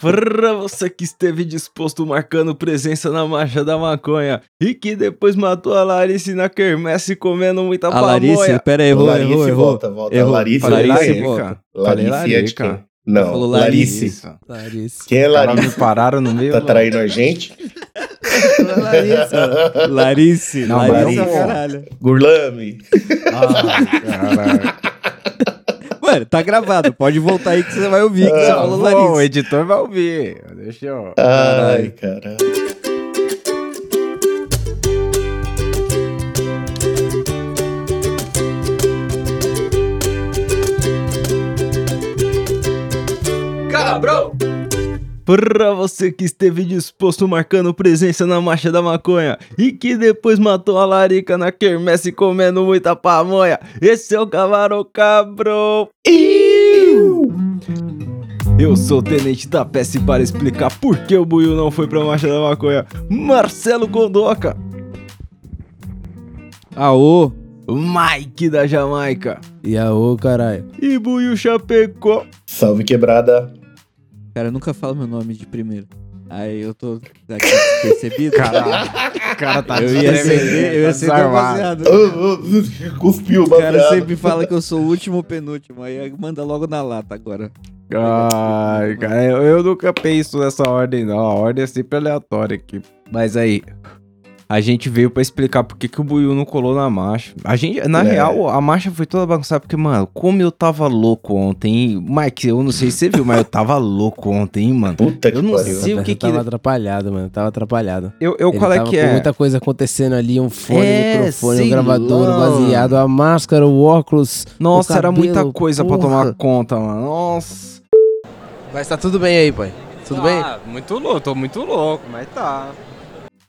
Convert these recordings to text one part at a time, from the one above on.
Pra você que esteve disposto marcando presença na marcha da maconha e que depois matou a Larice na quermesse comendo muita A Larice, pamonha. pera aí, errou, Larice, errou, errou. volta, volta. Errou. Larice, Falei Larice. Volta. Larice é de quem? Não, Falou Larice. Larissa. Quem é Larice? me pararam no meio. Tá do- traindo a gente? Larissa. Larice. Não, Larissa, Larice. caralho. Gurlame. Ai, caralho. Mano, tá gravado. Pode voltar aí que você vai ouvir que você falou Bom, o Larissa. editor vai ouvir. Deixa eu. Ai, caralho. Pra você que esteve disposto marcando presença na marcha da maconha e que depois matou a larica na quermesse comendo muita pamonha, esse é o Cavaro Cabro. Eu sou o tenente da peça para explicar por que o Buiu não foi pra marcha da maconha, Marcelo Gondoca, Aô. Mike da Jamaica E a ô, caralho. e Buiu Chapecó. Salve quebrada. Cara, nunca falo meu nome de primeiro. Aí eu tô aqui percebido. Caralho, o cara tá eu ia ser, eu ia ser desarmado. baseado. Oh, Cuspiu o O cara sempre fala que eu sou o último ou penúltimo. Aí manda logo na lata agora. Ai, cara, eu, eu nunca penso nessa ordem, não. A ordem é sempre aleatória aqui. Mas aí, a gente veio pra explicar por que, que o Buiu não colou na marcha. A gente, na É. real, a marcha foi toda bagunçada, porque, mano, como eu tava louco ontem? Mike, eu não sei se você viu, mas eu tava louco ontem, hein, mano. Puta que Eu não pariu. sei o que Eu que... tava atrapalhado, mano. Tava atrapalhado. Eu, eu Ele qual é que com é? muita coisa acontecendo ali, um fone, É, um microfone, um gravador, um baseado, a máscara, o óculos. Nossa, o era muita cabelo, coisa pra porra. tomar conta, mano. Nossa. Mas tá tudo bem aí, pai. Tudo bem? Ah, muito louco, tô muito louco, mas tá.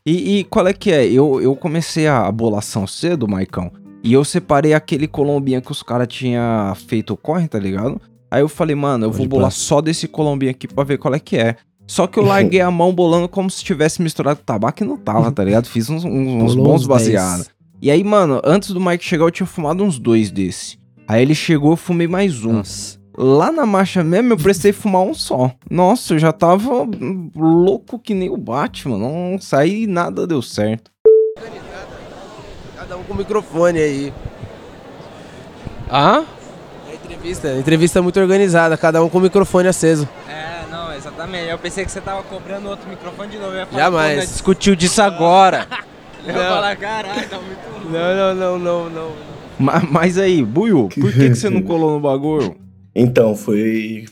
E, e qual é que é? Eu, eu comecei a bolação cedo, Maicão, e eu separei aquele colombinha que os caras tinham feito o corre, tá ligado? Aí eu falei, mano, eu vou Pode bolar pá. só desse colombinha aqui pra ver qual é que é. Só que eu larguei a mão bolando como se tivesse misturado tabaco e não tava, tá ligado? Fiz uns, uns- uns bons uns 10. baseados. E aí, mano, antes do Mike chegar, eu tinha fumado uns dois desse. Aí ele chegou, eu fumei mais um. Nossa. Lá na marcha mesmo, eu precisei fumar um só. Nossa, eu já tava louco que nem o Batman. Não saí e nada deu certo. Cada um com o microfone aí. Ah? É entrevista, entrevista muito organizada, cada um com o microfone aceso. É, não, exatamente. Eu pensei que você tava cobrando outro microfone de novo. Eu ia falar, Jamais. nós Discutiu disso agora. Eu ia falar, caralho, tá muito louco. Não, não, não, não, não. Ma- Mas aí, Buiu, por que, que você não colou no bagulho? Então, foi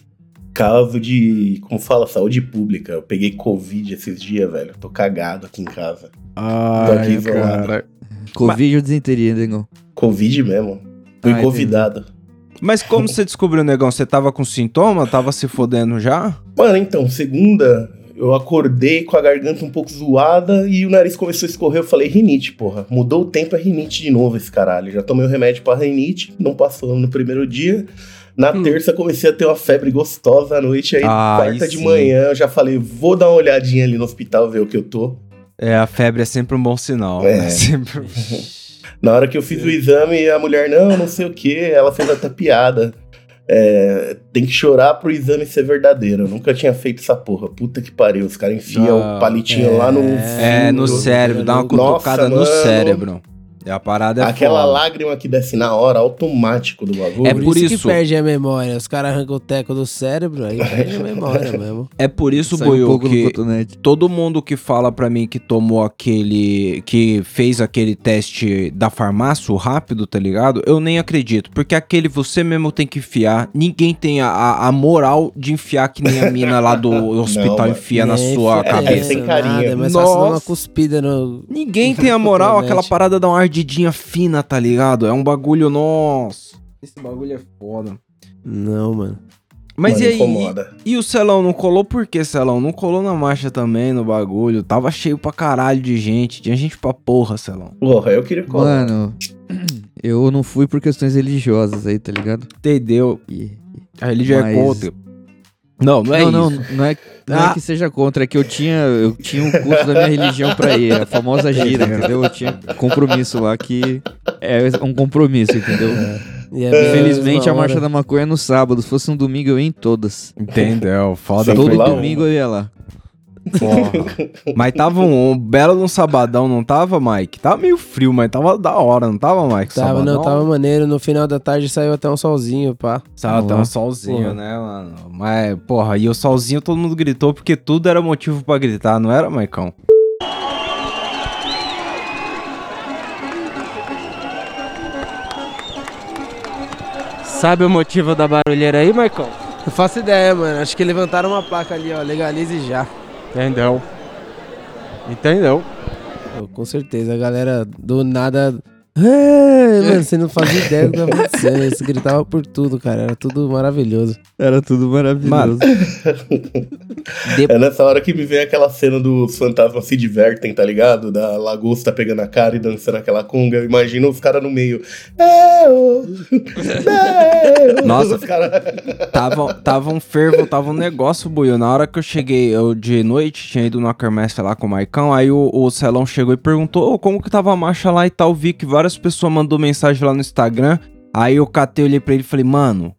caso de, como fala, saúde pública. Eu peguei Covid esses dias, velho. Tô cagado aqui em casa. Ai, isolado. cara. Covid ou desinteria, negão? Covid mesmo. Fui Ah, entendi. convidado. Mas como você descobriu, negão? Você tava com sintoma? Tava se fodendo já? Mano, então, segunda, eu acordei com a garganta um pouco zoada e o nariz começou a escorrer. Eu falei, rinite, porra. Mudou o tempo, é rinite de novo esse caralho. Já tomei o remédio pra rinite, não passou no primeiro dia. Na terça comecei a ter uma febre gostosa à noite. Aí, Ah, quarta aí de sim. manhã, eu já falei, vou dar uma olhadinha ali no hospital, ver o que eu tô. É, a febre é sempre um bom sinal. É. né? Sempre... Na hora que eu fiz o exame, a mulher, não, não sei o que, ela fez até piada. É, tem que chorar pro exame ser verdadeiro. Eu nunca tinha feito essa porra. Puta que pariu. Os caras enfiam Ah, o palitinho lá no. É, fundo. no cérebro, dá uma Nossa, cutucada no mano. cérebro. E a parada é Aquela foda. lágrima que desce na hora, automático do bagulho. É Por, isso, isso. que perde a memória. Os caras arrancam o teco do cérebro, aí perde a memória mesmo. É por isso, Saiu um que todo mundo que fala pra mim que tomou aquele. que fez aquele teste da farmácia, o rápido, tá ligado? Eu nem acredito. Porque aquele você mesmo tem que enfiar. Ninguém tem a, a, a moral de enfiar que nem a mina lá do hospital mano. enfia na sua fudendo, cabeça. sem carinho. nada, É mais fácil dar uma Nossa. cuspida no... Ninguém tem a moral, aquela parada dá uma ardidinha fina, tá ligado? É um bagulho, nossa. Esse bagulho é foda. Não, mano. Mas Mano, e aí? incomoda. E o Celão não colou por quê, Celão? Não colou na marcha também, no bagulho. Tava cheio pra caralho de gente. Tinha gente pra porra, Celão. Porra, eu queria colar. Mano, eu não fui por questões religiosas aí, tá ligado? Entendeu? E- A religião Mas- é contra. Não, não é não, isso. não, não é, não é Ah. que seja contra, é que eu tinha, eu tinha um curso da minha religião pra ir, a famosa gira, entendeu? Eu tinha compromisso lá que é um compromisso, entendeu? E é Infelizmente a marcha da maconha é no sábado. Se fosse um domingo eu ia em todas. Entendeu? Foda Todo domingo eu ia lá. Porra. Mas tava um, um belo num sabadão, não tava, Mike? Tava meio frio, mas tava da hora, não tava, Mike? Tava, não, Sabadão? tava maneiro. No final da tarde saiu até um solzinho, pá. Tava até um solzinho, Porra. né, mano? Mas, porra, e o solzinho todo mundo gritou porque tudo era motivo pra gritar, não era, Maicão? Sabe o motivo da barulheira aí, Marcão? Não faço ideia, mano. Acho que levantaram uma placa ali, ó. Legalize já. Entendeu? Entendeu? Com certeza, a galera do nada. É, mano, você não fazia ideia do que tava acontecendo. Eles gritavam por tudo, cara. Era tudo maravilhoso. Era tudo maravilhoso. Mano. É nessa hora que me vem aquela cena dos fantasmas se divertem, tá ligado? Da lagosta pegando a cara e dançando aquela conga. Eu imagino os caras no meio. Nossa. Os cara... Tava, tava um fervo, tava um negócio, Buiu. Na hora que eu cheguei, eu de noite, tinha ido na quermesse lá com o Maicão, aí o, o Celão chegou e perguntou "Ô, como que tava a marcha lá e tal. Vi que várias pessoas mandou mensagem lá no Instagram. Aí eu catei, olhei pra ele e falei, mano,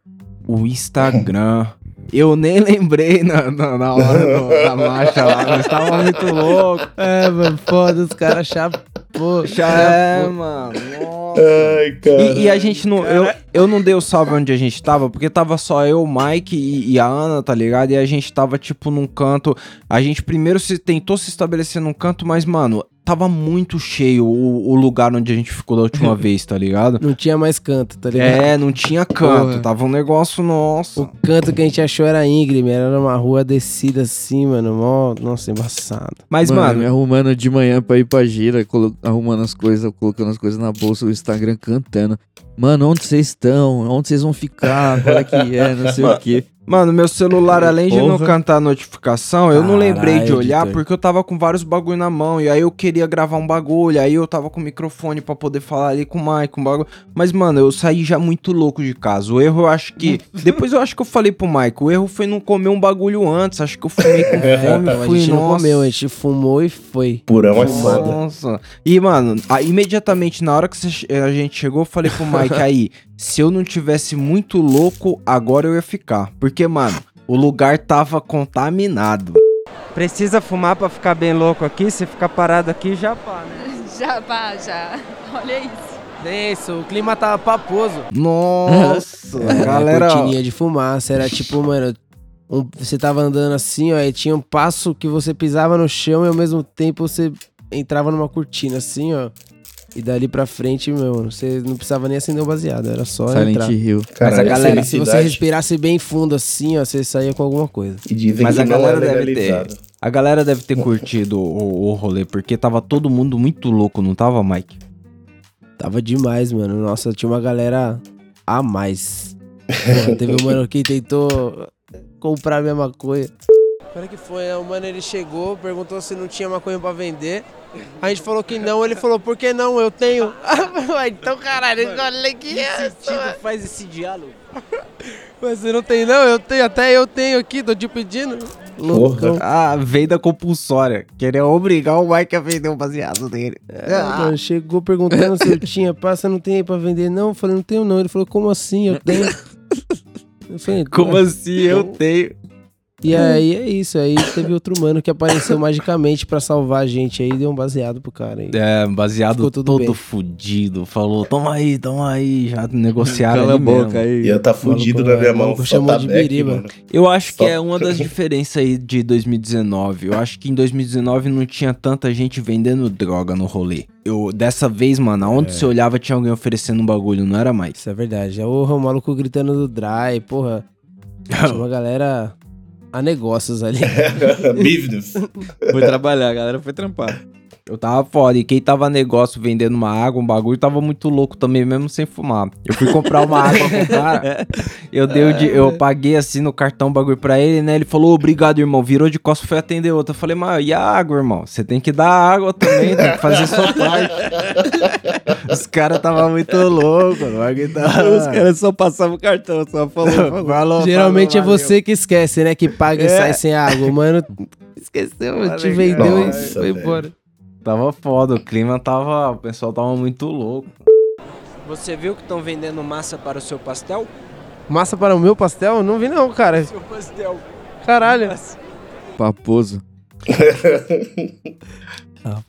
o Instagram. Eu nem lembrei na, na, na hora do- da marcha lá, mas tava muito louco. É, mano, foda, os caras chapou. Já é, mano. Nossa. Ai, cara. E, e a gente não. Eu, eu não dei o salve onde a gente tava, porque tava só eu, o Mike e, e a Ana, tá ligado? E a gente tava, tipo, num canto. A gente primeiro se tentou se estabelecer num canto, mas, mano, tava muito cheio o, o lugar onde a gente ficou da última vez, tá ligado? Não tinha mais canto, tá ligado? É, não tinha canto, Porra. tava um negócio nosso. O canto que a gente achou era íngreme, era numa rua descida assim, mano. Mó, nossa, embaçado. Mas, mano, mano, me arrumando de manhã pra ir pra gira, arrumando as coisas, colocando as coisas na bolsa, o Instagram cantando. Mano, onde vocês estão? Onde vocês vão ficar? Qual é que é? Não sei o quê. Mano, meu celular, além de não Porra. cantar a notificação, eu não lembrei de olhar editor. porque eu tava com vários bagulho na mão. E aí eu queria gravar um bagulho. Aí eu tava com o microfone pra poder falar ali com o Mike, um bagulho. Mas, mano, eu saí já muito louco de casa. O erro eu acho que. Depois eu acho que eu falei pro Mike. O erro foi não comer um bagulho antes. Acho que eu fumei com fome. Então, a fui, gente não nossa. comeu, a gente fumou e foi. Purão é foda. Nossa. E, mano, aí, imediatamente na hora que você- a gente chegou, eu falei pro Mike aí, se eu não tivesse muito louco, agora eu ia ficar. Porque, mano, o lugar tava contaminado. Precisa fumar pra ficar bem louco aqui? Se ficar parado aqui, já pá, né? Já, pá, já. Olha isso. Isso, o clima tava paposo. Nossa, Era galera. ó, cortininha de fumaça, era tipo, mano, um- você tava andando assim, ó, e tinha um passo que você pisava no chão e ao mesmo tempo você entrava numa cortina assim, ó. E dali pra frente, meu, você não precisava nem acender o baseado, era só Silent entrar. Hill. Caralho, a galera, Se você respirasse bem fundo assim, ó, você saía com alguma coisa. E dizem Mas que a não é galera deve ter. A galera deve ter curtido o, o rolê, porque tava todo mundo muito louco, não tava, Mike? Tava demais, mano. Nossa, tinha uma galera a mais. Porra, teve um mano que tentou comprar minha maconha. Como é que foi? né? O mano ele chegou, perguntou se não tinha maconha pra vender. A gente falou que não, ele falou, por que não? Eu tenho. então, caralho, olha que é. faz esse diálogo? Mas você não tem, não? Eu tenho, até eu tenho aqui, tô te pedindo. Loucão. A venda compulsória. Queria obrigar o Mike a vender o baseado dele. É, mano, chegou perguntando se eu tinha, passa, não tem aí pra vender, não? Eu falei, não tenho não. Ele falou, como assim? Eu tenho. Eu falei, Como assim eu tenho? E aí é isso, aí teve outro mano que apareceu magicamente pra salvar a gente aí, deu um baseado pro cara aí. É, baseado Ficou todo bem. fudido. Falou, toma aí, toma aí. Já negociaram Cala a boca mesmo. aí. E eu tá fudido Maluco, na minha é, mão. chamou tá de back, biriba. mano. Eu acho que é uma das diferenças aí de 2019. Eu acho que em 2019 não tinha tanta gente vendendo droga no rolê. Eu, dessa vez, mano, aonde você olhava tinha alguém oferecendo um bagulho, não era mais. Isso é verdade. É o maluco gritando do dry, porra. Tinha uma galera a negócios ali. Business. Foi trabalhar, a galera foi trampar. Eu tava foda. E quem tava negócio vendendo uma água, um bagulho, tava muito louco também, mesmo sem fumar. Eu fui comprar uma água pro cara. Eu dei o de, eu paguei assim no cartão o bagulho pra ele, né? Ele falou, obrigado, irmão. Virou de costas foi atender outra. Eu falei, mas e a água, irmão? Você tem que dar água também, tem que fazer sua parte. Os caras tava muito loucos, o bagulho tava- Os caras só passavam o cartão, só falou. falou. Falou, Geralmente falou, é você que esquece, né? Que paga e É. sai sem água. O mano esqueceu, te vendeu Nossa, e foi velho. embora. Tava foda, o clima tava. O pessoal tava muito louco. Você viu que estão vendendo massa para o seu pastel? Massa para o meu pastel? Não vi não, cara. Seu pastel. Caralho. Paposo.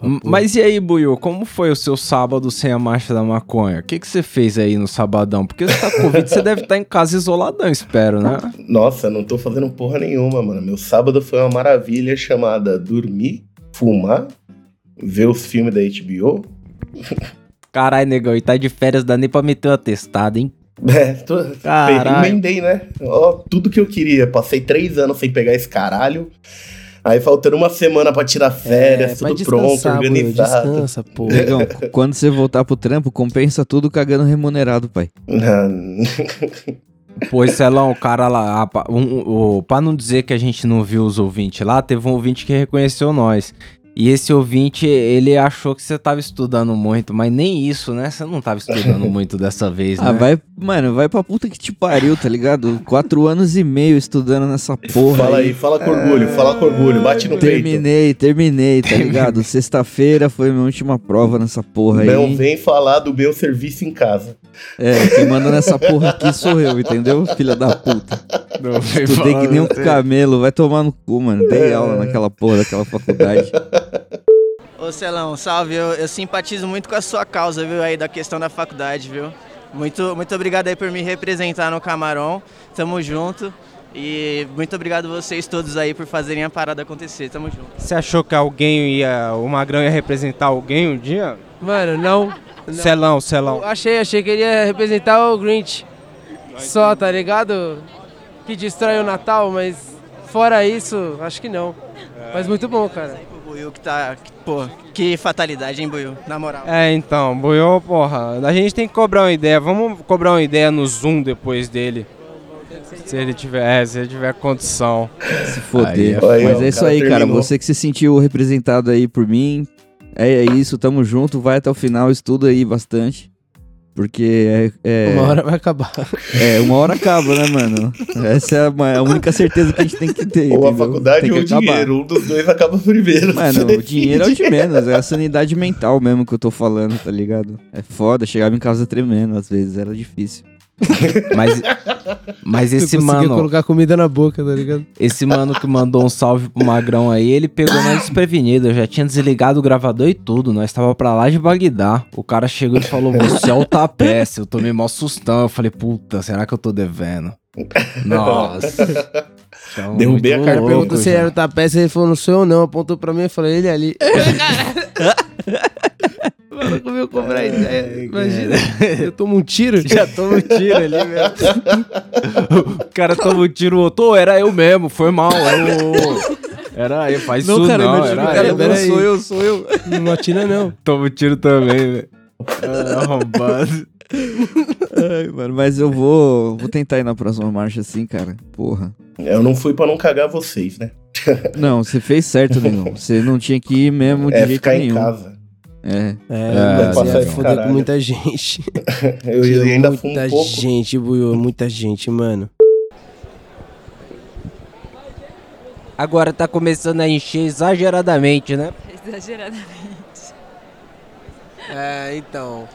M- Mas e aí, Buiu, como foi o seu sábado sem a marcha da maconha? O que, que você fez aí no sabadão? Porque você tá com Covid, você deve estar em casa isoladão, espero, né? Nossa, não tô fazendo porra nenhuma, mano. Meu sábado foi uma maravilha chamada dormir, fumar, ver os filmes da HBO. Caralho, negão, e tá de férias, dá nem pra meter uma testada, hein? É, tô, emendei, né? Ó, tudo que eu queria. Passei três anos sem pegar esse caralho. Aí faltando uma semana pra tirar férias, vai tudo pronto, organizado. Descansa, pô. Negão, quando você voltar pro trampo, compensa tudo cagando remunerado, pai. Pô, Celão, o cara lá, ah, um, um, o- pra não dizer que a gente não viu os ouvintes lá, teve um ouvinte que reconheceu nós. E esse ouvinte, ele achou que você tava estudando muito, mas nem isso, né? Você não tava estudando muito dessa vez, né? Ah, vai, mano, vai pra puta que te pariu, tá ligado? Quatro anos e meio estudando nessa porra. fala aí, fala com orgulho, fala com orgulho, bate no peito. Terminei, terminei, tá ligado? Sexta-feira foi minha última prova nessa porra aí. Não vem falar do meu serviço em casa. É, quem manda nessa porra aqui sou eu, entendeu? Filha da puta. Não vem Estudei que nem um camelo, vai tomar no cu, mano. Dei aula naquela porra daquela faculdade. Ô Celão, salve, eu, eu simpatizo muito com a sua causa, viu, aí da questão da faculdade, viu? Muito, muito obrigado aí por me representar no Camarão, tamo junto. E muito obrigado vocês todos aí por fazerem a parada acontecer, tamo junto. Você achou que alguém ia. O Magrão ia representar alguém um dia? Mano, não. não. Celão, Celão. Eu achei, achei que ele ia representar o Grinch. Só, tá ligado? Que destrói o Natal, mas fora isso, acho que não. Mas muito bom, cara. Buiu que tá. que- Pô, que fatalidade, hein, Buiu? Na moral. É, então, Buiô, porra, a gente tem que cobrar uma ideia. Vamos cobrar uma ideia no Zoom depois dele. Se ele tiver, é, se ele tiver condição. Se foder. Aí, Mas é isso cara aí, cara. terminou. Você que se sentiu representado aí por mim. É, é isso, tamo junto. Vai até o final, estuda aí bastante. Porque é, é, Uma hora vai acabar. é, uma hora acaba, né, mano? Essa é a, ma- a única certeza que a gente tem que ter. Ou a entendeu? faculdade Tem ou que o acabar. dinheiro. Um dos dois acaba primeiro. Mano, o dinheiro é o de menos, é a sanidade mental mesmo que eu tô falando, tá ligado? É foda, chegava em casa tremendo às vezes, era difícil. Mas, mas esse conseguia mano, colocar comida na boca, tá ligado? esse mano que mandou um salve pro Magrão aí, ele pegou nós desprevenido. Eu já tinha desligado o gravador e tudo. Nós tava pra lá de Bagdá. O cara chegou e falou: Você é o tapete. Eu tomei mó sustão. Eu falei: Puta, será que eu tô devendo? Nossa. Então, Derrubei a louco, Perguntou se já. era o tapete, ele falou, não sou eu não, apontou pra mim e falou, ele ali. Mano, como eu cobrar ideia, imagina. Eu tomo um tiro. Já toma um tiro ali mesmo. o cara toma um tiro, o outro, "Ô, era eu mesmo, foi mal. eu- Era eu, faz isso não, não era cara, eu. aí. sou eu, sou eu. Não atira não. Toma um tiro também, velho. Ah, Arrombado. Ai, mano, mas eu vou, vou tentar ir na próxima marcha assim, cara. Porra. Eu não fui pra não cagar vocês, né? Não, você fez certo, negão. Você não tinha que ir mesmo de é jeito ficar nenhum. em casa. É. É, É, mas passar ia foder com muita gente. Eu ainda fui muita um pouco. gente, Buiu, muita gente, mano. Agora tá começando a encher exageradamente, né? Exageradamente. É, então.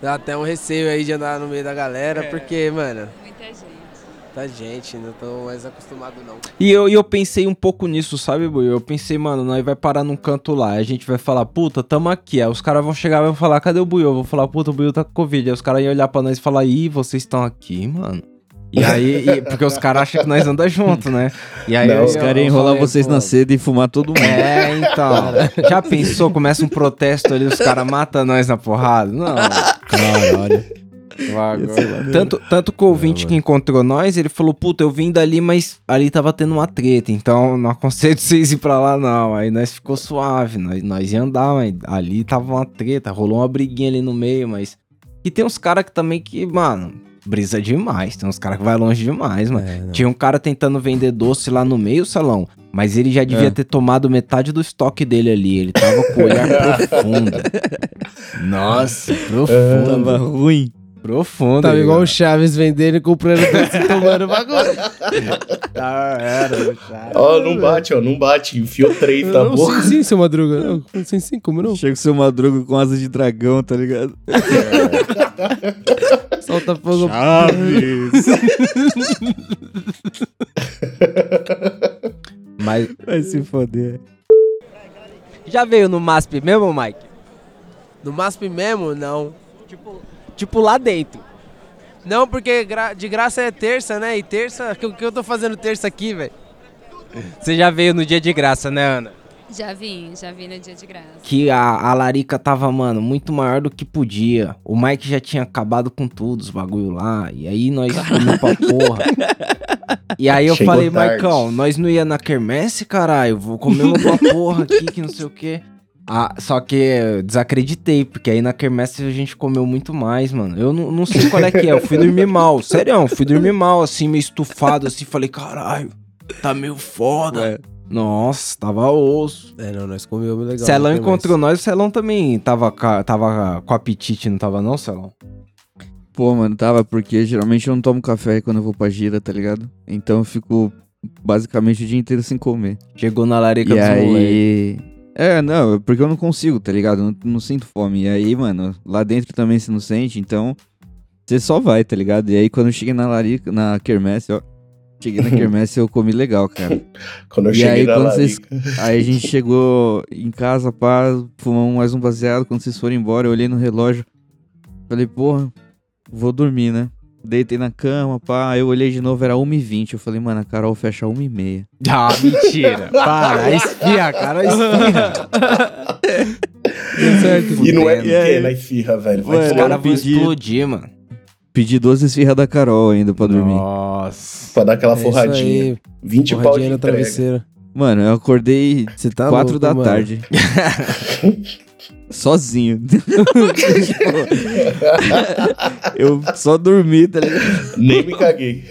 Dá até um receio aí de andar no meio da galera, porque, mano, Muita gente. tá gente, não tô mais acostumado não. E eu, e eu pensei um pouco nisso, sabe, Bui? Eu pensei, mano, nós vai parar num canto lá. A gente vai falar, puta, tamo aqui. Aí os caras vão chegar e vão falar, cadê o Buiu? Eu vou falar, puta, o Buiu tá com Covid. Aí os caras iam olhar pra nós e falar, ih, vocês estão aqui, mano. E aí, e- porque os caras acham que nós anda junto, né? E aí Não, Os caras iam enrolar falei, vocês pô, na seda e fumar todo mundo. É, então. Já pensou? Começa um protesto ali, os caras matam nós na porrada? Não. Caralho. Tanto, tanto que o ouvinte que encontrou nós, ele falou, puta, eu vim dali, mas ali tava tendo uma treta, então não aconselho vocês ir pra lá, não. Aí nós ficou suave, nós, nós ia andar, mas ali tava uma treta, rolou uma briguinha ali no meio, mas... E tem uns caras que também que, mano, brisa demais, tem uns caras que vai longe demais, mano. É. Tinha um cara tentando vender doce lá no meio, salão. Mas ele já devia É. ter tomado metade do estoque dele ali. Ele tava com o olhar profundo. Nossa, profundo. Tava ruim. Profundo. Tava aí, igual o. Chaves vendendo e comprando doce e tomando bagulho. Ah, era, cara. Ó, não bate, ó, não bate. Enfiou três na Não, boca. sim, sim, seu Madruga. Não, sim, sim, como não? Chega o seu madruga com asa de dragão, tá ligado? Solta fogo. Chaves! Mas Vai se foder. Já veio no MASP mesmo, Mike? No MASP mesmo, não. Tipo lá dentro. Não, porque gra- de graça é terça, né? E terça, o que, que eu tô fazendo terça aqui, velho? Você já veio no dia de graça, né, Ana? Já vim, já vim no dia de graça. que a, a larica tava, mano, muito maior do que podia. O Mike já tinha acabado com tudo, os bagulho lá. E aí nós comemos pra porra. E aí eu Chegou falei, tarde. Maicão, nós não ia na quermesse, caralho? Vou comer uma porra aqui, que não sei o quê. Ah, só que eu desacreditei, porque aí na quermesse a gente comeu muito mais, mano. Eu não, não sei qual é que é, eu fui dormir mal. Sério, fui dormir mal, assim, meio estufado, assim. Falei, caralho, tá meio foda. Ué. Nossa, tava osso. É, não, nós comemos legal. Celão encontrou nós, o Celão também tava, tava com apetite, não tava não, Celão? Pô, mano, tava, porque geralmente eu não tomo café quando eu vou pra gira, tá ligado? Então eu fico basicamente o dia inteiro sem comer. Chegou na larica E dos moleques. aí. É, não, porque eu não consigo, tá ligado? Não, não sinto fome. E aí, mano, lá dentro também você não sente, então você só vai, tá ligado? E aí quando eu cheguei na larica, na quermesse, ó. Cheguei na quermesse eu comi legal, cara. Quando eu E cheguei aí, na quando larica. Aí a gente chegou em casa, pá, fumamos mais um baseado. Quando vocês foram embora, eu olhei no relógio. Falei, porra, vou dormir, né? Deitei na cama, pá. Eu olhei de novo, era 1h20. Eu falei, mano, a Carol fecha 1h30. Ah, mentira. Para, esfia, cara, esfia. certo. E não é pequena a esfirra, velho. Vai Ué, Os tomar caras no vão pedi- explodir, mano. Pedi 12 esfirras da Carol ainda pra dormir. Nossa. pra dar aquela É isso forradinha. aí, 20 pau de na entrega. travesseira. Mano, eu acordei Você tá 4 louco, da mano. tarde. Sozinho. eu só dormi, tá ligado? Nem me caguei.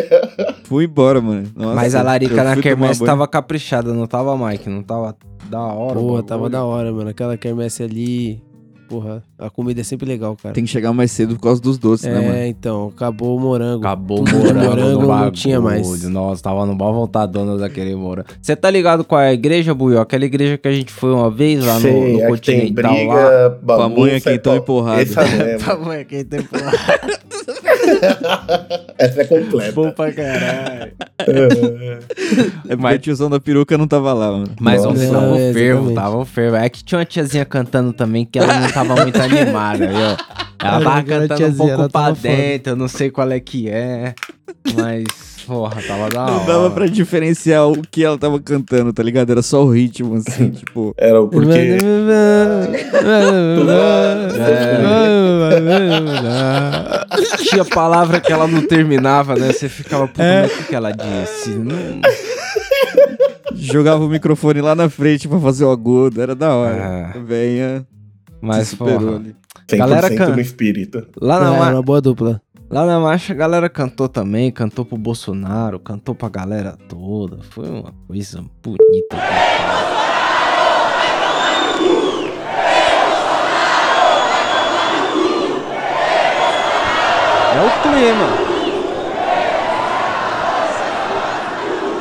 Fui embora, mano. Nossa, Mas a larica na quermesse tava caprichada, não tava, Mike? Não tava da hora. bagulho? tava da hora, mano. Aquela quermesse ali. Porra, a comida é sempre legal, cara. Tem que chegar mais cedo por causa dos doces, né, mano? É, então, acabou o morango. Acabou o morango, morango no não bagulho. tinha mais. Nossa, tava no mal vontadona daquele morango. Você tá ligado qual é a igreja, Buió? Aquela igreja que a gente foi uma vez lá no, Sei, no é que tem Continental lá. briga, Pamonha, bagunça. quentão é e mesmo. Tamanho quem tem Essa é completa. bom pra caralho. É porque o tiozão da peruca não tava lá, mano. Mas Nossa. um tava É, fervo, tava fervo. É que tinha uma tiazinha cantando também que ela não tava muito animada, viu? Ela Olha, tava cantando um pouco pra dentro, eu não sei qual é que é. Mas, porra, tava da hora. Não dava pra diferenciar o que ela tava cantando, tá ligado? Era só o ritmo, assim, tipo. Era o porque. Tinha palavra que ela não terminava, né? Você ficava, puta, É. mas o que, que ela disse? Não... Jogava o microfone lá na frente pra fazer o agudo, era da hora. É. Venha, Mas, superou porra, ali. 100% Galera can- no espírito. lá na, É, ma- uma boa dupla. lá na marcha a galera cantou também, cantou pro Bolsonaro, cantou pra galera toda. Foi uma coisa bonita. É o clima.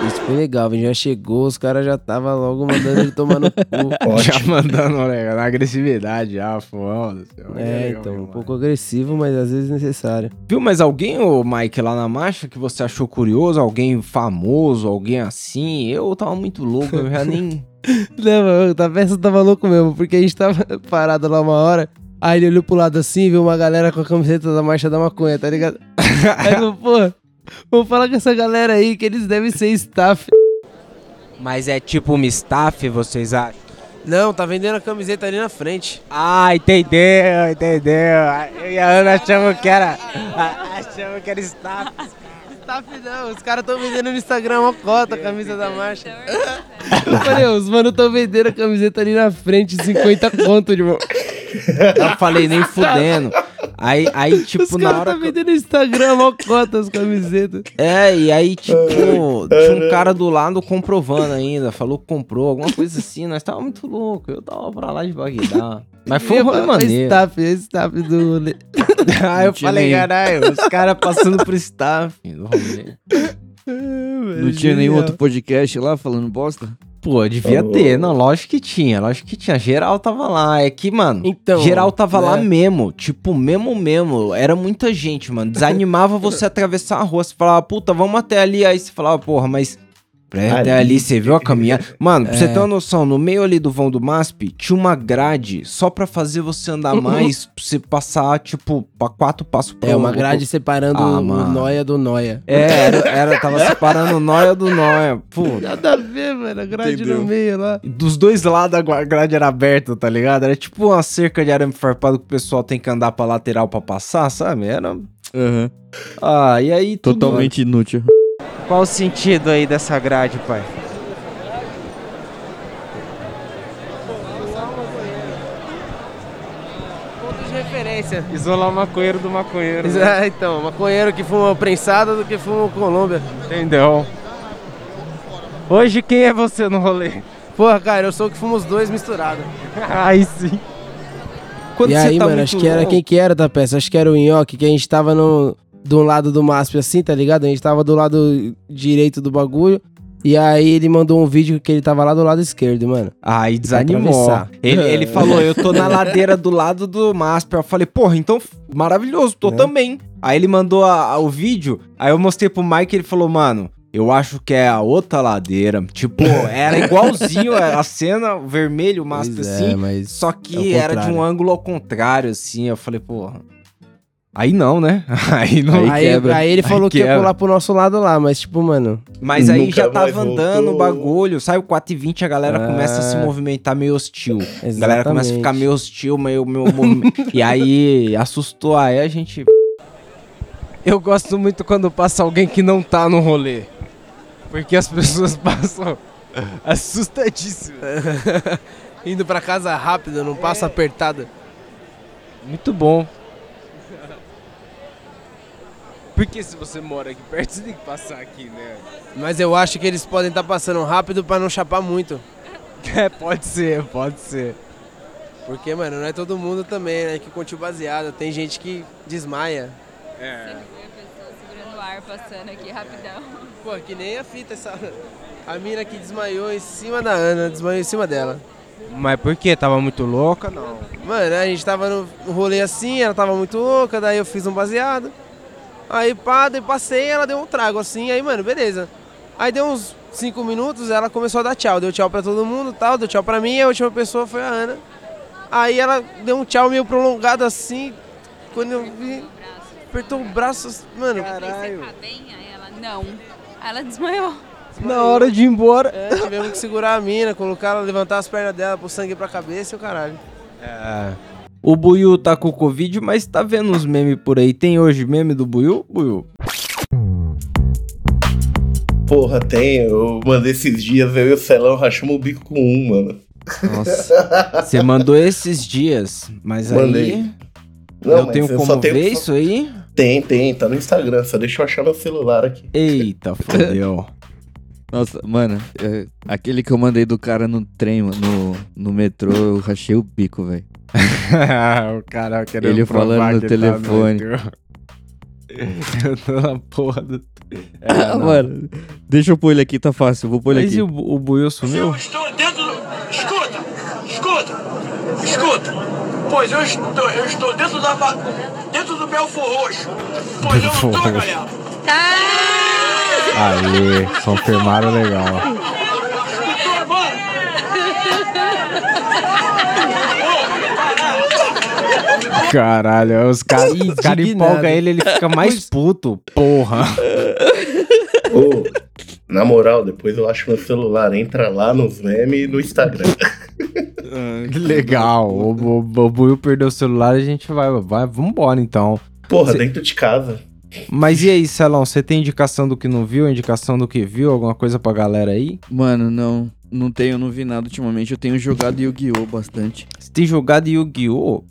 Isso foi legal, velho. Já chegou, os caras já tava logo mandando ele tomar no cu. Já mandando né, na agressividade, já, foda-se. É, então, um pouco agressivo, mas às vezes necessário. Viu, mas alguém, ô Mike, lá na marcha que você achou curioso? Alguém famoso, alguém assim? Eu tava muito louco, eu já nem. Não, mano, a festa tava louco mesmo, porque a gente tava parado lá uma hora, aí ele olhou pro lado assim, viu uma galera com a camiseta da Marcha da Maconha, tá ligado? aí falou, pô, vou falar com essa galera aí que eles devem ser staff. Mas é tipo uma staff, vocês acham? Não, tá vendendo a camiseta ali na frente. Ah, entendeu, entendeu. Eu e a Ana achamos que era. Achamos que era staff. Staff não, os caras tão vendendo no Instagram uma cota a camisa da Marcha. Eu falei, os mano tão vendendo a camiseta ali na frente, 50 conto, irmão. Eu falei, nem fudendo. Aí, aí Os tipo, na caras hora. tá que- vendendo no Instagram, mó cota as camisetas. É, e aí, tipo, tinha um cara do lado comprovando ainda. Falou que comprou, alguma coisa assim. Nós tava muito louco. Eu tava pra lá de Bagdá. Mas foi um rolê maneiro. Staff, staff do rolê. Aí eu tinha falei, nem- caralho, os caras passando pro staff do rolê. Não tinha nenhum outro podcast lá falando bosta? Pô, devia Falou. ter. Não, lógico que tinha. Lógico que tinha. Geral tava lá. É que, mano, Então, geral tava lá né? mesmo. Tipo, mesmo mesmo. Era muita gente, mano. Desanimava você atravessar a rua. Você falava, puta, vamos até ali. Aí você falava, porra, mas... Pra Ali. ali, você viu a caminhada? Mano, pra você É. ter uma noção, no meio ali do vão do MASP, tinha uma grade só pra fazer você andar mais, pra você passar, tipo, pra quatro passos pro É uma grade separando Ah, o. Noia do Noia. É, era, era- tava separando o nóia do nóia. Pô, Nada a ver, mano. A grade Entendeu. no meio lá. E Dos dois lados a grade era aberta, tá ligado? Era tipo uma cerca de arame farpado que o pessoal tem que andar pra lateral pra passar, sabe? Era. Aham. Ah, e aí tudo. Totalmente inútil. Qual o sentido aí dessa grade, pai? Ponto de referência. Isolar o maconheiro do maconheiro. né? É, então, maconheiro que fuma prensada do que fuma Colômbia. Entendeu? Hoje quem é você no rolê? Porra, cara, eu sou o que fuma os dois misturados. Aí sim. Quando e você aí, tá mano, acho que era quem que era da peça? Acho que era o Nhoque, que a gente tava no, de um lado do MASP assim, tá ligado? A gente tava do lado direito do bagulho. E aí ele mandou um vídeo que ele tava lá do lado esquerdo, mano. Aí desanimou. Ele, ele falou, eu tô na ladeira do lado do MASP. Eu falei, porra, então maravilhoso, tô Né? também. Aí ele mandou a- a- o vídeo, aí eu mostrei pro Mike e ele falou, mano, eu acho que é a outra ladeira. Tipo, era igualzinho a a cena, vermelho, o MASP Pois assim. é, Só é que o era de um ângulo ao contrário, assim. Eu falei, porra. Aí não, né? Aí não. Aí Aí, quebra. aí ele Aí falou que ia pular pro nosso lado lá, mas tipo, mano. Mas aí já tava andando o bagulho. Sai o 4 e 20 a galera É. começa a se movimentar meio hostil. A galera Exatamente. começa a ficar meio hostil, meio. meio e aí assustou. Aí a gente. Eu gosto muito quando passa alguém que não tá no rolê. Porque as pessoas passam assustadíssimas. Indo pra casa rápido, não passa apertada. Muito bom. Porque se você mora aqui perto, você tem que passar aqui, né? Mas eu acho que eles podem estar passando rápido pra não chapar muito. É, pode ser, pode ser. Porque, mano, não é todo mundo também, né? Que o baseado. Tem gente que desmaia. É. Segurando o ar passando aqui rapidão. Pô, que nem a fita essa. A mina que desmaiou em cima da Ana, desmaiou em cima dela. Mas por quê? Tava muito louca? Não. Mano, a gente tava no rolê assim, ela tava muito louca, daí eu fiz um baseado. Aí pá, daí passei, ela deu um trago assim, aí, mano, beleza. Aí deu uns 5 minutos, ela começou a dar tchau. Deu tchau pra todo mundo tal, deu tchau pra mim, e a última pessoa foi a Ana. Aí ela deu um tchau meio prolongado assim. Quando eu vi, apertou o braço, mano. Você tá bem? Aí ela, não. Aí ela desmaiou. Na hora de ir embora. É, tivemos que segurar a mina, colocar ela, levantar as pernas dela, pôr sangue pra cabeça e o caralho. É. O Buiu tá com Covid, mas tá vendo uns memes por aí. Tem hoje meme do Buiu? Buiu? Porra, tem. Eu mandei esses dias, eu e o Celão rachamos o bico com um, mano. Nossa. Você mandou esses dias, mas Mandei. aí. Não, eu mas tenho eu como só tenho- ver só- isso aí? Tem, tem, tá no Instagram. Só deixa eu achar meu celular aqui. Eita, fodeu. Nossa, mano, é, aquele que eu mandei do cara no trem, mano, no, no metrô, eu rachei o bico, velho. o cara querendo Ele falando no que tá telefone. metrô. Eu tô na porra do. É, Ah, mano, deixa eu pôr ele aqui, tá fácil, eu vou pôr ele Mas aqui. e o, o Buiu sumiu? Eu estou dentro do. Escuta! Escuta! Escuta! Pois eu estou, eu estou dentro da. dentro do Belfor Roxo! Pois eu não Roxo. galera! Aí, confirmaram legal. Escutou agora? Caralho, os caras cara empolgam ele, ele fica mais puto. Porra. Ô, na moral, depois eu acho meu celular. Entra lá nos memes e no Instagram. Que legal. O, o, o Buiu perdeu o celular, a gente vai, vai. Vambora então. Porra, Cê- dentro de casa. Mas e aí, Celão, você tem indicação do que não viu, indicação do que viu, alguma coisa pra galera aí? Mano, não, não tenho, não vi nada ultimamente. Eu tenho jogado Yu-Gi-Oh! bastante. Você tem jogado Yu-Gi-Oh?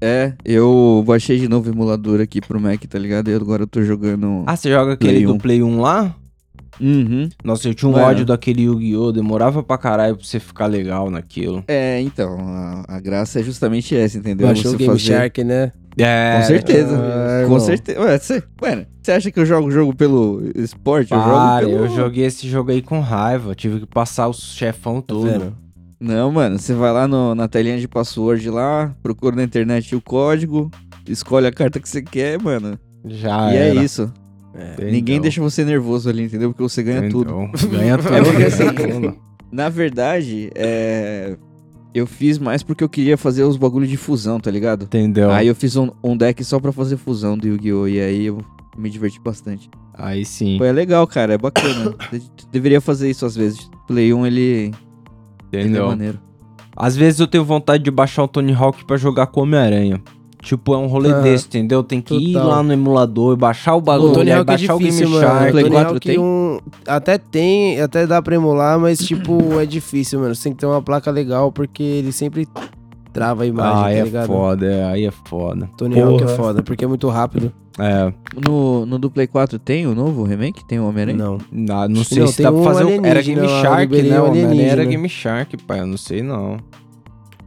É, eu baixei de novo o emulador aqui pro Mac, tá ligado? E agora eu tô jogando. Ah, você joga aquele Play do 1. Play 1 lá? Uhum. Nossa, eu tinha um Mano. ódio daquele Yu-Gi-Oh! Demorava pra caralho pra você ficar legal naquilo. É, então, a, a graça é justamente essa, entendeu? Baixou o Game Shark, né? É, Com certeza. Ah, com certeza. Ué, você, mano, você acha que eu jogo o jogo pelo esporte? Eu Para, jogo pelo... eu joguei esse jogo aí com raiva. Tive que passar o chefão Tá todo. vendo? Não, mano, você vai lá no- na telinha de password lá, procura na internet o código, escolhe a carta que você quer, mano. Já e é era. isso. Entendeu? Ninguém deixa você nervoso ali, entendeu? Porque você ganha tudo. Entendeu? Ganha tudo. É porque assim, tudo. Na verdade, é. Eu fiz mais porque eu queria fazer os bagulhos de fusão, tá ligado? Entendeu? Aí eu fiz um, um deck só pra fazer fusão do Yu-Gi-Oh! E aí eu me diverti bastante. Aí sim. É legal, cara, é bacana. De- Deveria fazer isso às vezes. Play 1, ele, ele é Entendeu? maneiro. Às vezes eu tenho vontade de baixar o Tony Hawk pra jogar com Homem-Aranha. Tipo, é um rolê Ah, desse, entendeu? Tem que ir total. lá no emulador, baixar o O bagulho, Tony aí Hawk é baixar difícil, o Game mano. Shark. Play Tony 4 Hawk tem? um- até tem, até dá pra emular, mas tipo, é difícil, mano. Você tem que ter uma placa legal, porque ele sempre trava a imagem, Ah, tá é ligado? foda, é, aí é foda. Tony Hawk é Porra. foda, porque é muito rápido. É, No, no do Play 4 tem o novo remake? Tem o Homem-Aranha? Não. não, não sei Não, se dá pra um fazer. o- Era Game Shark, né? um Homem-Aranha era. Game Shark, pai. Eu não sei não.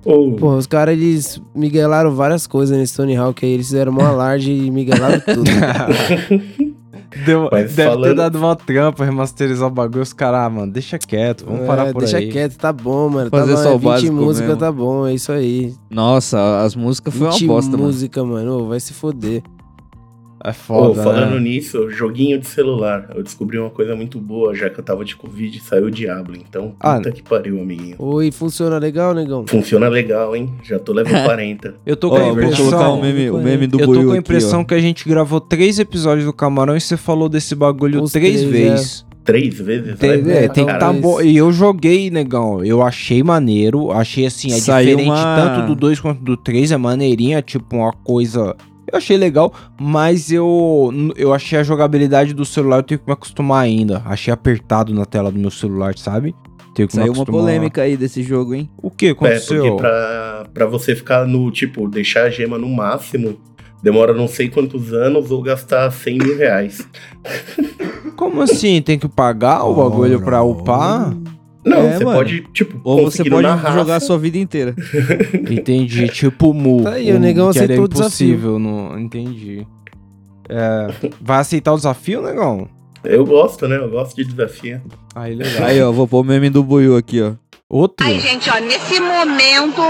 Ô, Pô, os caras, eles miguelaram várias coisas nesse Tony Hawk aí. Eles fizeram uma alarde e miguelaram tudo. Deu, Mas deve ter falando- dado uma trampa remasterizar o bagulho. Os caras, ah, mano, deixa quieto, vamos É, parar por deixa aí. quieto, tá bom, mano. Fazer tá bom, só é o 20 básico música, mesmo. tá bom, é isso aí. Nossa, as músicas foi uma 20 bosta, mano. música, mano. Vai se foder. É Ô, foda, falando né? nisso, joguinho de celular. Eu descobri uma coisa muito boa, já que eu tava de Covid, saiu o Diablo. Então, Ah. puta que pariu, amiguinho. Oi, funciona legal, negão? Funciona legal, hein? Já tô level 40. Eu tô com a vou impressão... colocar o meme, o meme do eu tô Buiu com a aqui, impressão ó. que a gente gravou três episódios do Camarão e você falou desse bagulho Os três três, vezes. Três vezes? Tem, é, tem que tá bom. E eu joguei, negão. Eu achei maneiro. Achei assim, é Saiu diferente uma- tanto do 2 quanto do 3. É maneirinha, tipo uma coisa. Eu achei legal, mas eu, eu achei a jogabilidade do celular, eu tenho que me acostumar ainda. Achei apertado na tela do meu celular, sabe? Tenho que me Saiu uma polêmica aí desse jogo, hein? O que É, aconteceu? porque pra, pra você ficar no, tipo, deixar a gema no máximo, demora não sei quantos anos ou gastar 100 mil reais. Como assim? Tem que pagar o bagulho pra upar? Não, É, você mano. pode, tipo, Ou você pode na raça. jogar a sua vida inteira. Entendi. Tipo Mu. Tá aí, o negão que era aceitou o desafio. impossível. Não... Entendi. É, vai aceitar o desafio, negão? Eu gosto, né? Eu gosto de desafio. Aí, legal. Aí, ó, vou pôr o meme do Buiu aqui, ó. Outro? Ai, gente, ó, nesse momento,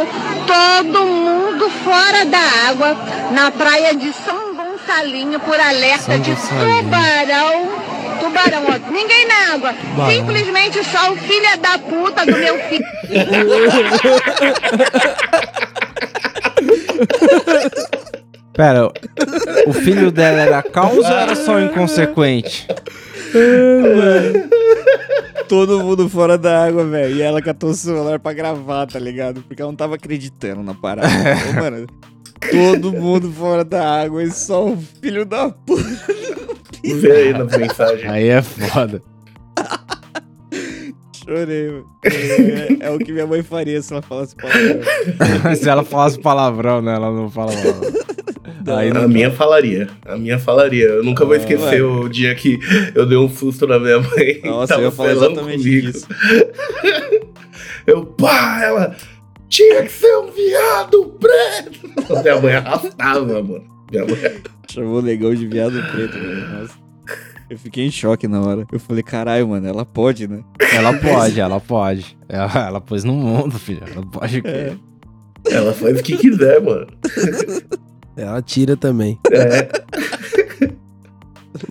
todo mundo fora da água, na praia de São Gonçalinho, por alerta São de Gonçalinho. tubarão. Tubarão, ó, ninguém na água. Simplesmente só o filho da puta do meu filho. Pera, o filho dela era causa ou era só inconsequente? Todo mundo fora da água, velho. E ela catou o celular pra gravar, tá ligado? Porque ela não tava acreditando na parada. Ô, mano, todo mundo fora da água e só o filho da puta. Vê aí nas mensagens. Aí é foda. Chorei, mano. É, é o que minha mãe faria se ela falasse palavrão. Se ela falasse palavrão, né? Ela não fala palavrão. Aí A não minha falaria. A minha falaria. Eu nunca vou esquecer o dia que eu dei um susto na minha mãe. Nossa, eu Tava ia falar falando exatamente comigo. disso. Eu, pá, ela. Tinha que ser um viado preto. Minha mãe arrastava, mano. Minha mãe. Chamou o negão de viado preto, velho. Nossa. Eu fiquei em choque na hora. Eu falei, caralho, mano, ela pode, né? Ela pode, ela pode. Ela, ela pôs no mundo, filho. Ela pode. É. Ela faz o que quiser, mano. Ela tira também. É.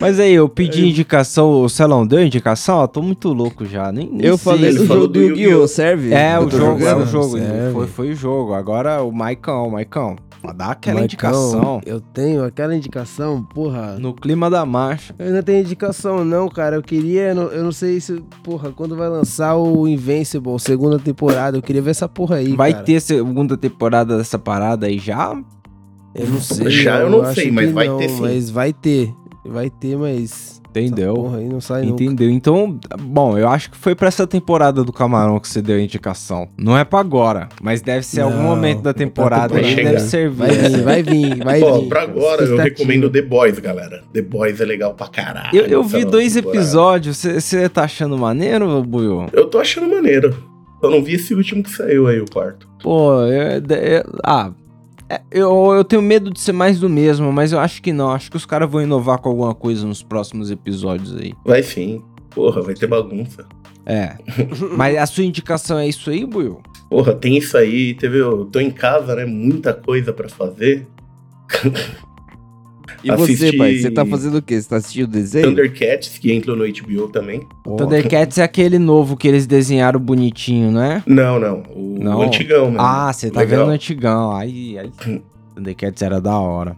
Mas aí, eu pedi indicação, o Celão deu indicação? Eu tô muito louco já. Nem, nem Eu sei falei ele do falou jogo do Yu-Gi-Oh! Serve? É, Eu o tô jogo, é o jogando. jogo. serve. Foi, foi o jogo. Agora o Maicão, Maicão. Dar aquela Marcão, indicação. Eu tenho aquela indicação, porra. No clima da marcha. Eu ainda tenho indicação, não, cara. Eu queria. Eu não, eu não sei se. Porra, quando vai lançar o Invincible, segunda temporada, eu queria ver essa porra aí. Vai cara. ter segunda temporada dessa parada aí já? Eu não sei. Já eu não acho sei, que mas vai ter sim. Mas vai ter. Vai ter, mas. Entendeu? essa Porra, aí não sai nunca. Entendeu? Então, bom, eu acho que foi pra essa temporada do Camarão que você deu a indicação. Não é pra agora, mas deve ser algum Não, momento da é temporada aí, deve servir. Vai vir, vai vir, vai Ó, vir. pra agora eu recomendo The Boys, galera. The Boys é legal pra caralho. Eu, eu vi dois temporada. episódios, você tá achando maneiro, Buiu? Eu tô achando maneiro. Eu não vi esse último que saiu aí, o quarto. Pô, é- é- ah, é, eu, eu tenho medo de ser mais do mesmo, mas eu acho que não. Acho que os caras vão inovar com alguma coisa nos próximos episódios aí. Vai sim. Porra, vai ter bagunça. É. mas a sua indicação é isso aí, Buiu? Porra, tem isso aí. Teve, eu tô em casa, né? Muita coisa pra fazer. E você, Assisti- pai? Você tá fazendo o quê? Você tá assistindo desenho? Thundercats, que entrou no HBO também. Thundercats é aquele novo que eles desenharam bonitinho, não é? Não, não. O, Não. o antigão, né? Ah, você tá Legal. vendo o antigão. Aí, aí. Thundercats era da hora.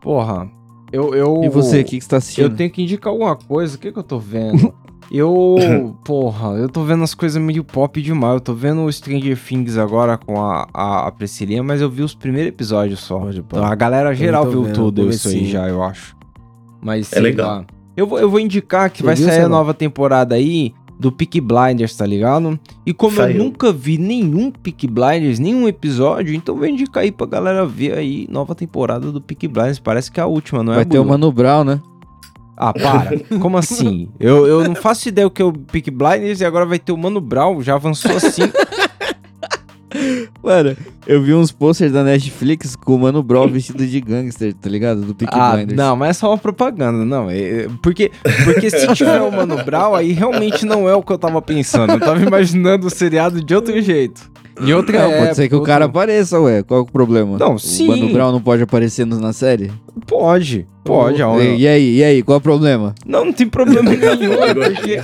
Porra, eu. eu E você, o que, que você tá Eu assistindo? tenho que indicar alguma coisa. O que, que eu tô vendo? Eu. Porra, eu tô vendo as coisas meio pop demais. Eu tô vendo o Stranger Things agora com a, a, a Priscilinha, mas eu vi os primeiros episódios só. Então, a galera geral viu tudo isso aí já, eu acho. Mas É sei legal. lá. Eu vou, eu vou indicar que vai sair a nova temporada aí do Peak Blinders, tá ligado? E como Saiu. eu nunca vi nenhum Peak Blinders, nenhum episódio, então vou indicar aí pra galera ver aí nova temporada do Peak Blinders. Parece que é a última, não é? Vai ter o? Mano Brown, né? Ah, para. Como assim? Eu, eu não faço ideia o que é o Peak Blinders e agora vai ter o Mano Brown. Já avançou assim. Mano, eu vi uns posters da Netflix com o Mano Brown vestido de gangster, tá ligado? Do Peaky ah, Blinders. não, mas é só uma propaganda, não. É, é- porque, porque se tiver o Mano Brown, aí realmente não é o que eu tava pensando. Eu tava imaginando o seriado de outro jeito. Em outra Não, pode ser que o época, cara outro- apareça, ué. Qual é o problema? Não, o sim. Mano Brown não pode aparecer no- na série? Pode, pode. ó. E, e aí, e aí, qual é o problema? Não, não tem problema nenhum. É porque,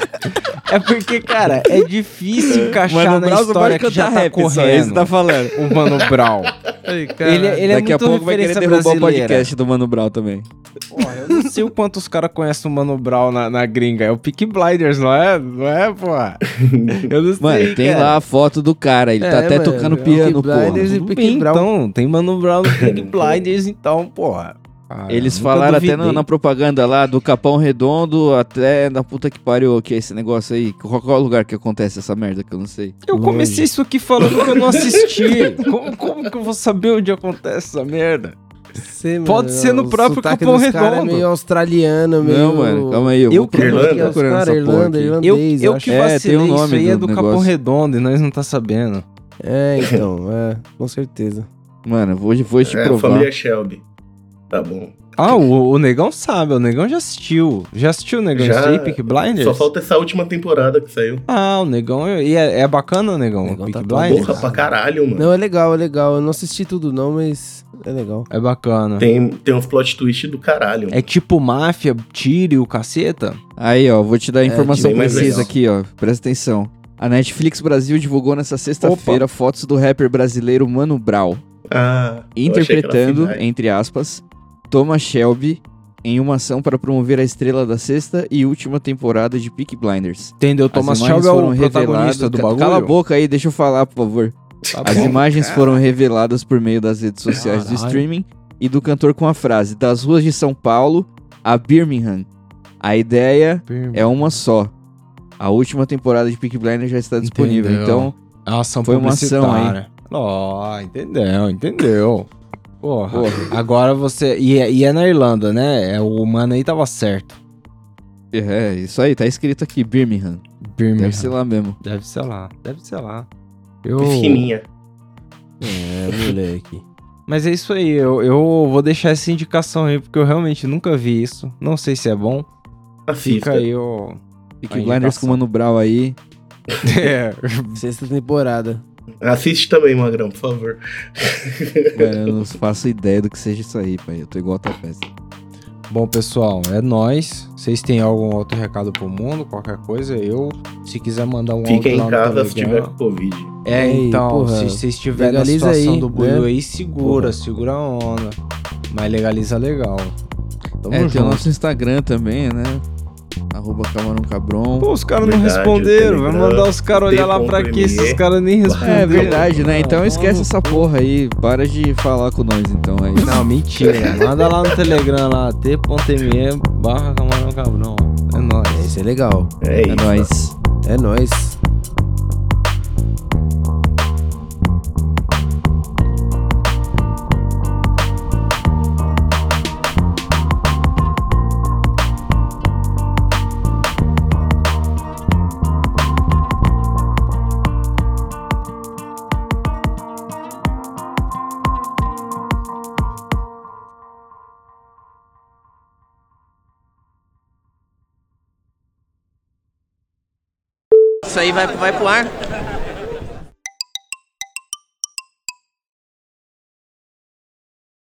é porque, cara, é difícil encaixar na história que já tá rap, só, correndo. isso tá falando. O Mano Brown. Ele, ele é Daqui a muito pouco vai querer derrubar o brasileira. podcast do Mano Brown também. Porra, eu não sei o quanto os caras conhecem o Mano Brown na, na gringa. É o Peak Blinders, não é? Não é, porra? Eu não sei, Mano, tem cara. lá a foto do cara, ele tá É, até mano, tocando é o piano, Peaky porra. Blinders e Tudo Peaky bem, Brown. então. Tem Mano Brown no Peak Blinders, então, porra. Ah, Eles falaram até duvidei. na, na propaganda lá do Capão Redondo até na puta que pariu, que é esse negócio aí. Qual, qual lugar que acontece essa merda que eu não sei? Eu comecei isso aqui falando que eu não assisti. como, como que eu vou saber onde acontece essa merda? Sei, mano, Pode ser no próprio Capão cara Redondo. É meio australiano, meio... Não, mano, calma aí. Eu, Eu vou que- Irlanda? procurando Cara, Irlanda. Irlanda. Eu, eu que É, vacilei, um nome isso aí é do do Capão negócio. Redondo e nós não tá sabendo. É, então, é, com certeza. Mano, vou, vou te É, a provar. família Shelby. Tá bom. Ah, o, o Negão sabe, o Negão já assistiu. Já assistiu o Negão Já. isso aí, Peak Blinders? Só falta essa última temporada que saiu. Ah, o Negão, e é, é bacana o Negão, Negão Peak tá Blinders? Porra, pra caralho, mano. Não, é legal, é legal. Eu não assisti tudo não, mas é legal. É bacana. Tem, tem uns plot twist do caralho. É tipo máfia, tire o caceta? Aí, ó, vou te dar a informação bem mais precisa aqui, ó. Presta atenção. A Netflix Brasil divulgou nessa sexta-feira fotos do rapper brasileiro Mano Brown, Ah, eu achei que era interpretando, entre aspas, Thomas Shelby em uma ação para promover a estrela da sexta e última temporada de Peaky Blinders. Entendeu? As Thomas Shelby é o foram protagonista reveladas- do bagulho? Cala a boca aí, deixa eu falar, por favor. Tá As bom. imagens foram reveladas por meio das redes sociais do Caralho. streaming e do cantor com a frase: Das ruas de São Paulo a Birmingham. A ideia é uma só. A última temporada de Peaky Blinders já está disponível. Entendeu. Então, É ação Foi uma ação publicitária. Ó, entendeu, entendeu. Porra, Porra. agora você... E é, e é na Irlanda, né? É, o mano aí tava certo. é isso aí, tá escrito aqui: Birmingham. Birmingham. Deve ser lá mesmo. Deve ser lá, deve ser lá. Eu... Fininha. É, moleque. Mas é isso aí, eu, eu vou deixar essa indicação aí, porque eu realmente nunca vi isso. Não sei se é bom. Assista. Fica aí o... Peaky A Blinders com o Mano Brown aí. É, Sexta temporada. Assiste também, Magrão, por favor. Mano, eu não faço ideia do que seja isso aí, pai. Eu tô igual a tua peça. Bom, pessoal, é nóis. Vocês têm algum outro recado pro mundo, qualquer coisa, eu, se quiser mandar um Fiquem áudio em casa se tiver com Covid. É, Ei, então, porra, se vocês estiverem na legaliza situação aí, do né? aí, segura, Porra. segura a onda. Mas legaliza legal. Tamo é, tem o junto. nosso Instagram também, né? Arroba Camarão Cabron. Pô, os caras não responderam. Vai mandar os caras olhar lá pra quê se os caras nem responderam? É verdade, né? Então esquece essa porra aí. Para de falar com nós, então. É isso. Não, mentira. Manda lá no Telegram lá, t.me barra camarão cabrão. É nóis. Esse é legal. É É isso. nóis. É nóis. Aí vai, vai pro ar?